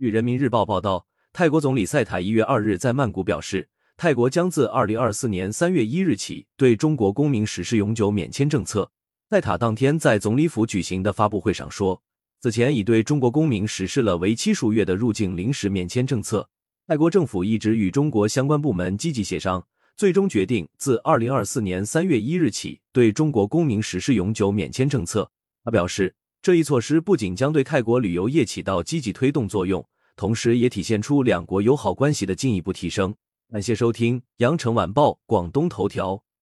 据人民日报报道，泰国总理赛塔一月二日在曼谷表示，泰国将自二零二四年三月一日起对中国公民实施永久免签政策。赛塔当天在总理府举行的发布会上说，此前已对中国公民实施了为期数月的入境临时免签政策。泰国政府一直与中国相关部门积极协商，最终决定自二零二四年三月一日起对中国公民实施永久免签政策。他表示。这一措施不仅将对泰国旅游业起到积极推动作用，同时也体现出两国友好关系的进一步提升。感谢收听《羊城晚报·广东头条》。